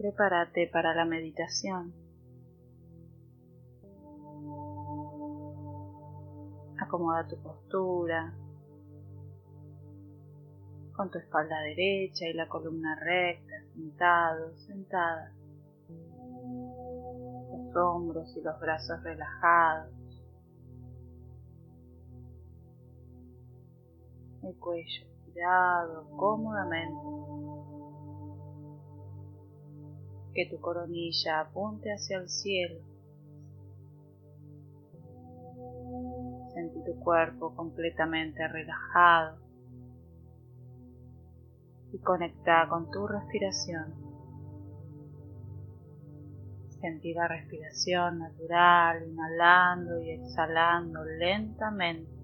prepárate para la meditación. Acomoda tu postura con tu espalda derecha y la columna recta, sentado, sentada. Los hombros y los brazos relajados. El cuello estirado cómodamente. Que tu coronilla apunte hacia el cielo. Sentí tu cuerpo completamente relajado y conecta con tu respiración. Sentí la respiración natural, inhalando y exhalando lentamente.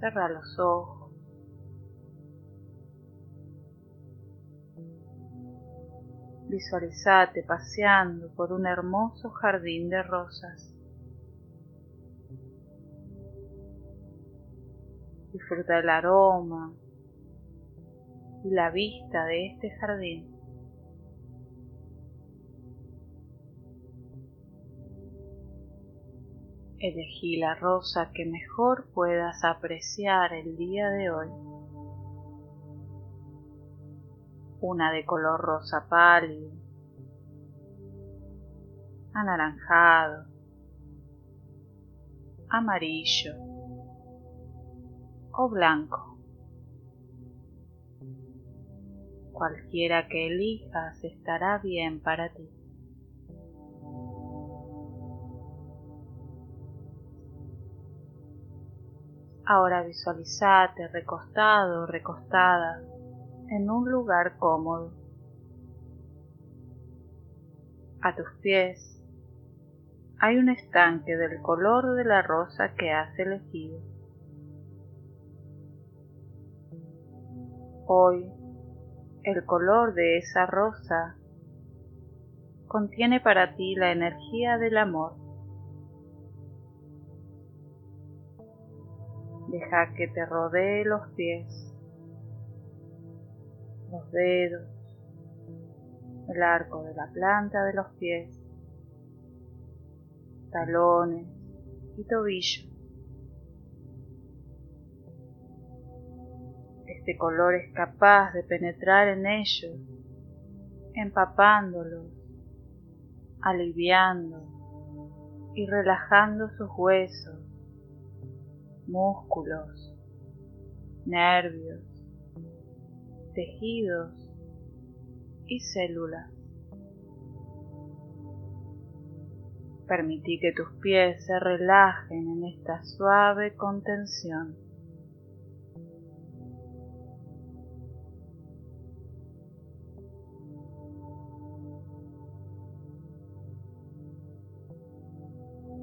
Cerra los ojos. Visualizate paseando por un hermoso jardín de rosas. Disfruta el aroma y la vista de este jardín. Elegí la rosa que mejor puedas apreciar el día de hoy. Una de color rosa pálido, anaranjado, amarillo o blanco. Cualquiera que elijas estará bien para ti. Ahora visualizate recostado recostada en un lugar cómodo. A tus pies hay un estanque del color de la rosa que has elegido. Hoy el color de esa rosa contiene para ti la energía del amor. Deja que te rodee los pies, los dedos, el arco de la planta de los pies, talones y tobillo. Este color es capaz de penetrar en ellos, empapándolos, aliviando y relajando sus huesos, músculos, nervios, tejidos y células. Permití que tus pies se relajen en esta suave contención.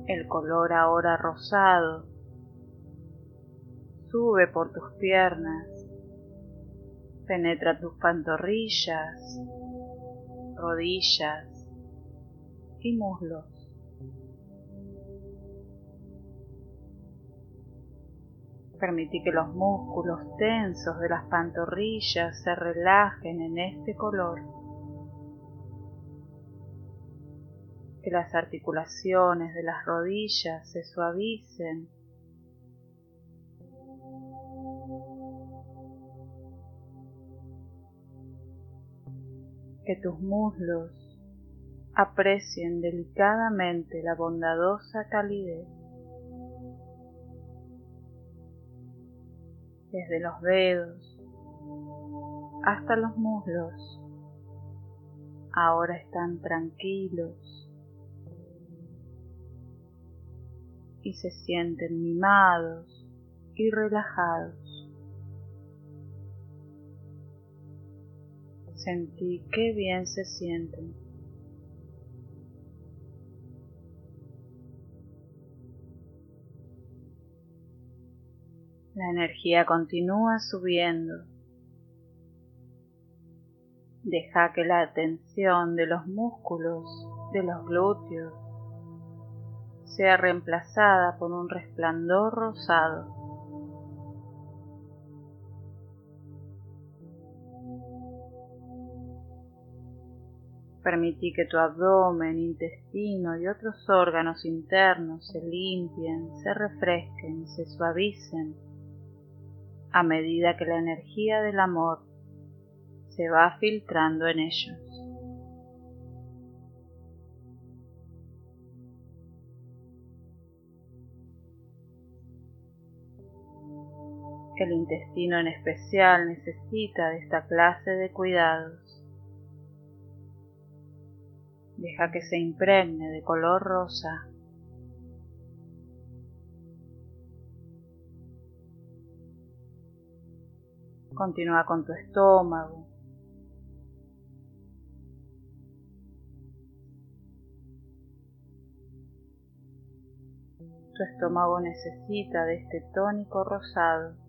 El color ahora rosado sube por tus piernas, penetra tus pantorrillas, rodillas y muslos. Permití que los músculos tensos de las pantorrillas se relajen en este color. Que las articulaciones de las rodillas se suavicen que tus muslos aprecien delicadamente la bondadosa calidez. Desde los dedos hasta los muslos, ahora están tranquilos y se sienten mimados y relajados. Sentí qué bien se sienten. La energía continúa subiendo. Deja que la tensión de los músculos de los glúteos sea reemplazada por un resplandor rosado. Permití que tu abdomen, intestino y otros órganos internos se limpien, se refresquen, se suavicen a medida que la energía del amor se va filtrando en ellos. El intestino en especial necesita de esta clase de cuidados. Deja que se impregne de color rosa. Continúa con tu estómago. Tu estómago necesita de este tónico rosado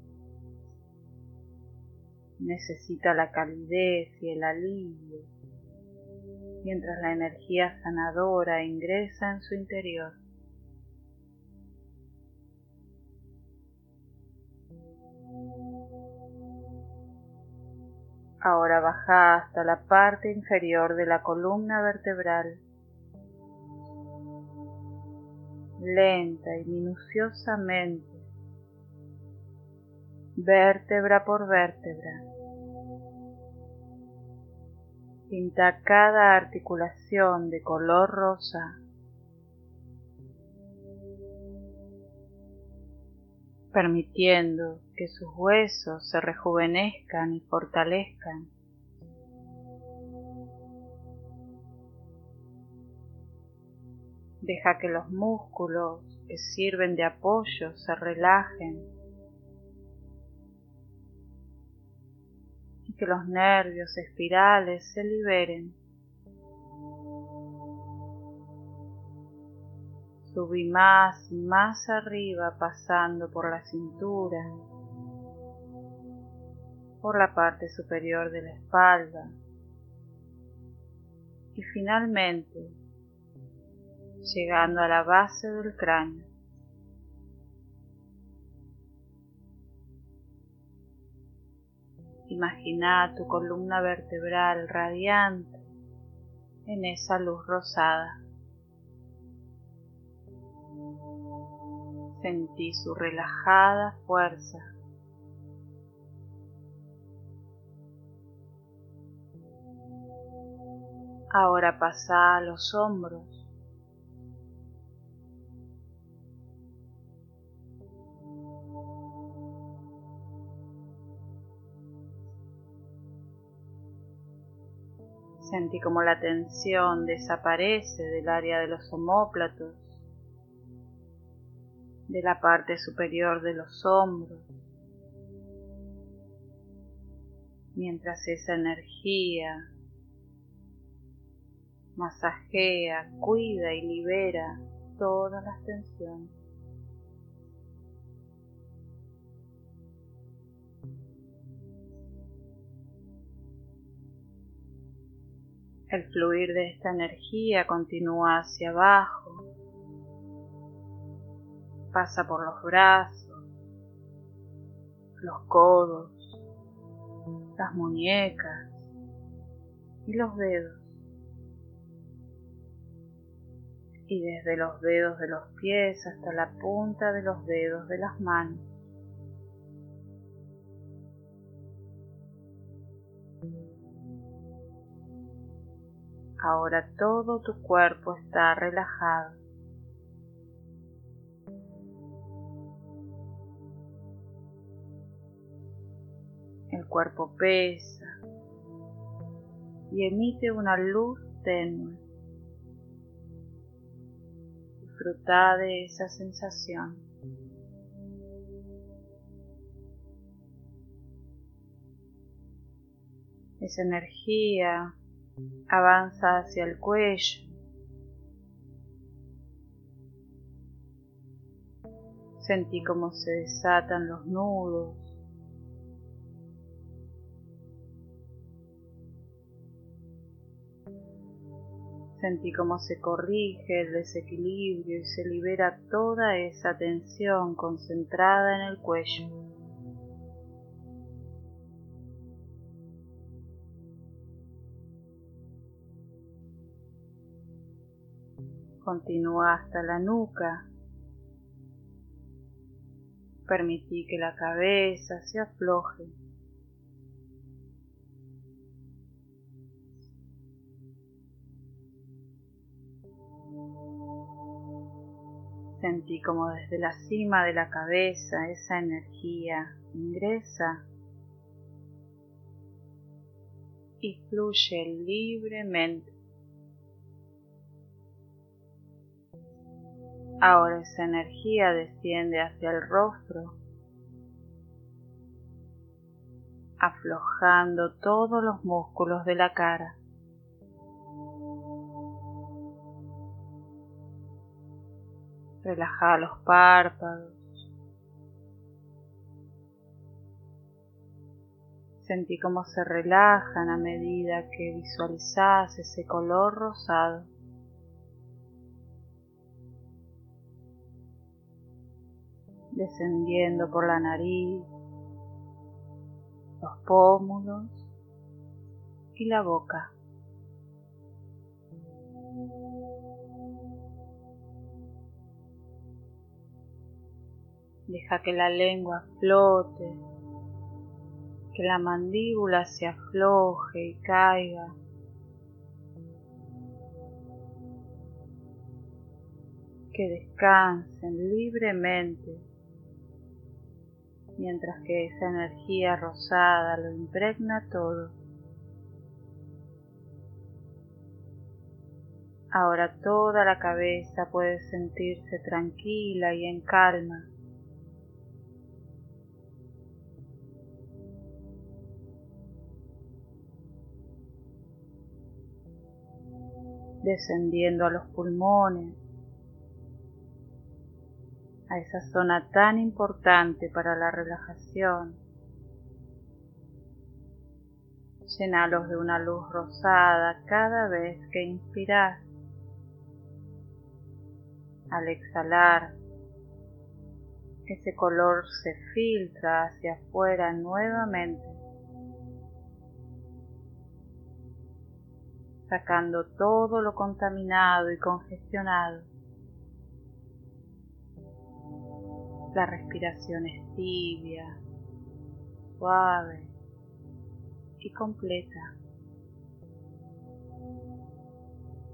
necesita la calidez y el alivio, mientras la energía sanadora ingresa en su interior. Ahora baja hasta la parte inferior de la columna vertebral. Lenta y minuciosamente vértebra por vértebra. Pinta cada articulación de color rosa. permitiendo que sus huesos se rejuvenezcan y fortalezcan. Deja que los músculos que sirven de apoyo se relajen que los nervios espirales se liberen. Subí más y más arriba pasando por la cintura, por la parte superior de la espalda y finalmente llegando a la base del cráneo. Imagina tu columna vertebral radiante en esa luz rosada. Sentí su relajada fuerza. Ahora pasa a los hombros Sentí como la tensión desaparece del área de los omóplatos, de la parte superior de los hombros, mientras esa energía masajea, cuida y libera todas las tensiones. El fluir de esta energía continúa hacia abajo, pasa por los brazos, los codos, las muñecas y los dedos. Y desde los dedos de los pies hasta la punta de los dedos de las manos. Ahora todo tu cuerpo está relajado. El cuerpo pesa y emite una luz tenue. Disfruta de esa sensación. Esa energía avanza hacia el cuello. Sentí cómo se desatan los nudos. Sentí cómo se corrige el desequilibrio y se libera toda esa tensión concentrada en el cuello. Continúa hasta la nuca. Permití que la cabeza se afloje. Sentí como desde la cima de la cabeza esa energía ingresa y fluye libremente. Ahora esa energía desciende hacia el rostro, aflojando todos los músculos de la cara. Relaja los párpados. Sentí cómo se relajan a medida que visualizas ese color rosado. Descendiendo por la nariz, los pómulos y la boca. Deja que la lengua flote, que la mandíbula se afloje y caiga. Que descansen libremente mientras que esa energía rosada lo impregna todo. Ahora toda la cabeza puede sentirse tranquila y en calma. descendiendo a los pulmones, a esa zona tan importante para la relajación. Llenalos de una luz rosada cada vez que inspiras. Al exhalar, ese color se filtra hacia afuera nuevamente, sacando todo lo contaminado y congestionado. La respiración es tibia, suave y completa.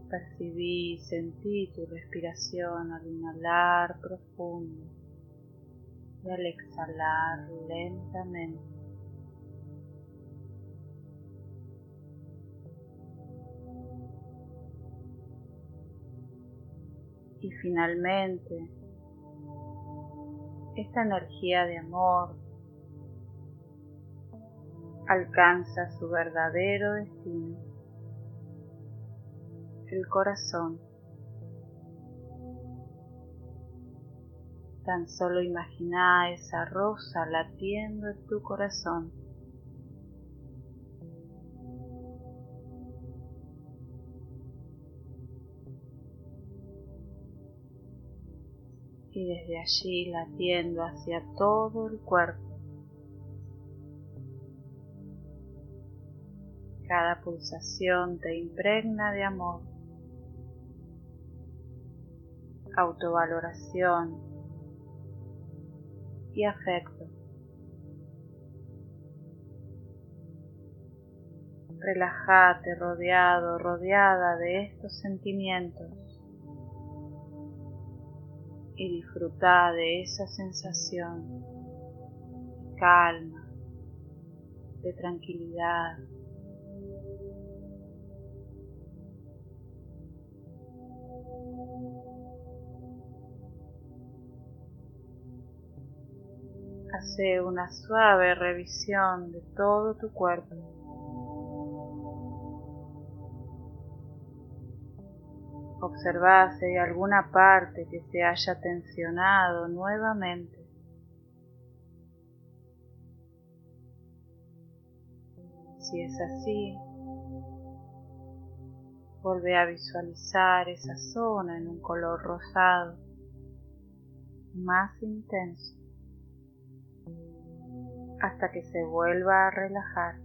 Percibí sentí tu respiración al inhalar profundo y al exhalar lentamente. Y finalmente esta energía de amor alcanza su verdadero destino, el corazón. Tan solo imagina esa rosa latiendo en tu corazón. Y desde allí latiendo hacia todo el cuerpo. Cada pulsación te impregna de amor, autovaloración y afecto. Relájate rodeado, rodeada de estos sentimientos y disfruta de esa sensación de calma, de tranquilidad. Hace una suave revisión de todo tu cuerpo. Observa si hay alguna parte que se haya tensionado nuevamente. Si es así, Vuelve a visualizar esa zona en un color rosado más intenso hasta que se vuelva a relajar.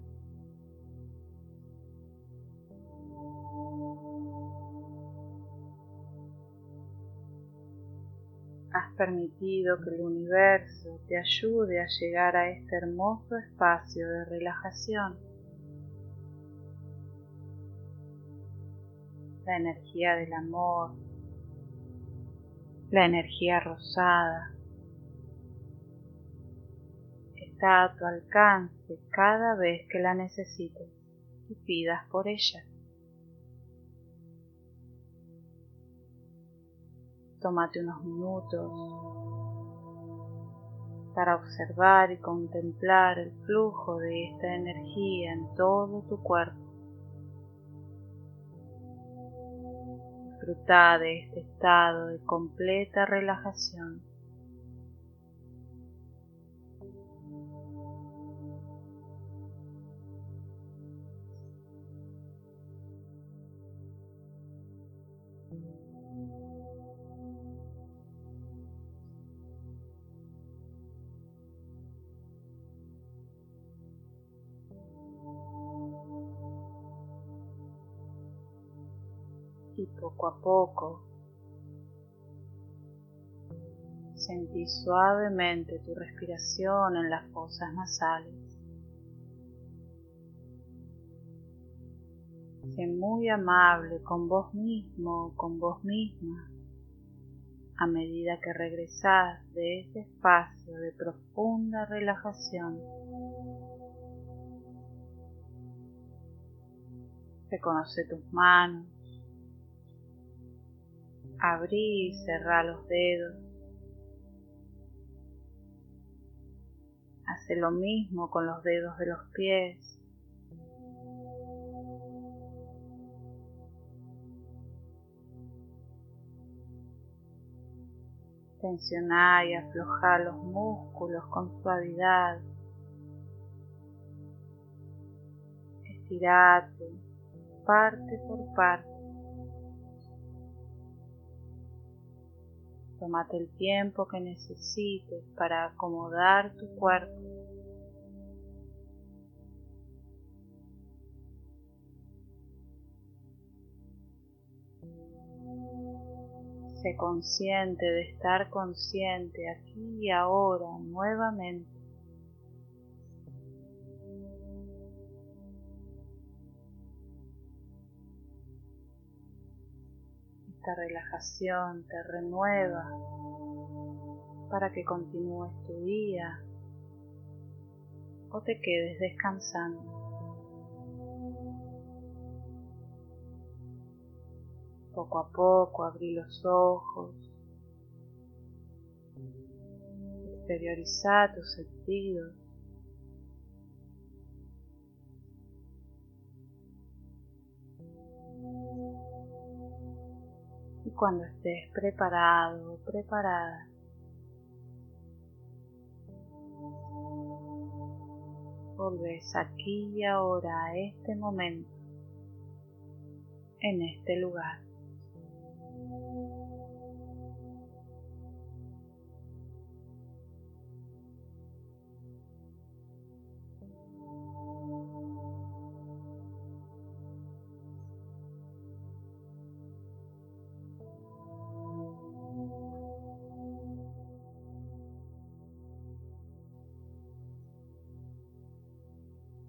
Permitido que el universo te ayude a llegar a este hermoso espacio de relajación. La energía del amor, la energía rosada, está a tu alcance cada vez que la necesites y pidas por ella. Tómate unos minutos para observar y contemplar el flujo de esta energía en todo tu cuerpo. Disfruta de este estado de completa relajación. Poco a poco sentí suavemente tu respiración en las fosas nasales. Sé muy amable con vos mismo, con vos misma, a medida que regresas de ese espacio de profunda relajación. Reconoce tus manos, Abrí y cerrá los dedos. Hace lo mismo con los dedos de los pies. Tensioná y afloja los músculos con suavidad. Estirate parte por parte. Tómate el tiempo que necesites para acomodar tu cuerpo. Sé consciente de estar consciente aquí y ahora nuevamente. Relajación te renueva para que continúes tu día o te quedes descansando. Poco a poco abrí los ojos, exterioriza tus sentidos cuando estés preparado preparada, volves aquí y ahora a este momento, en este lugar.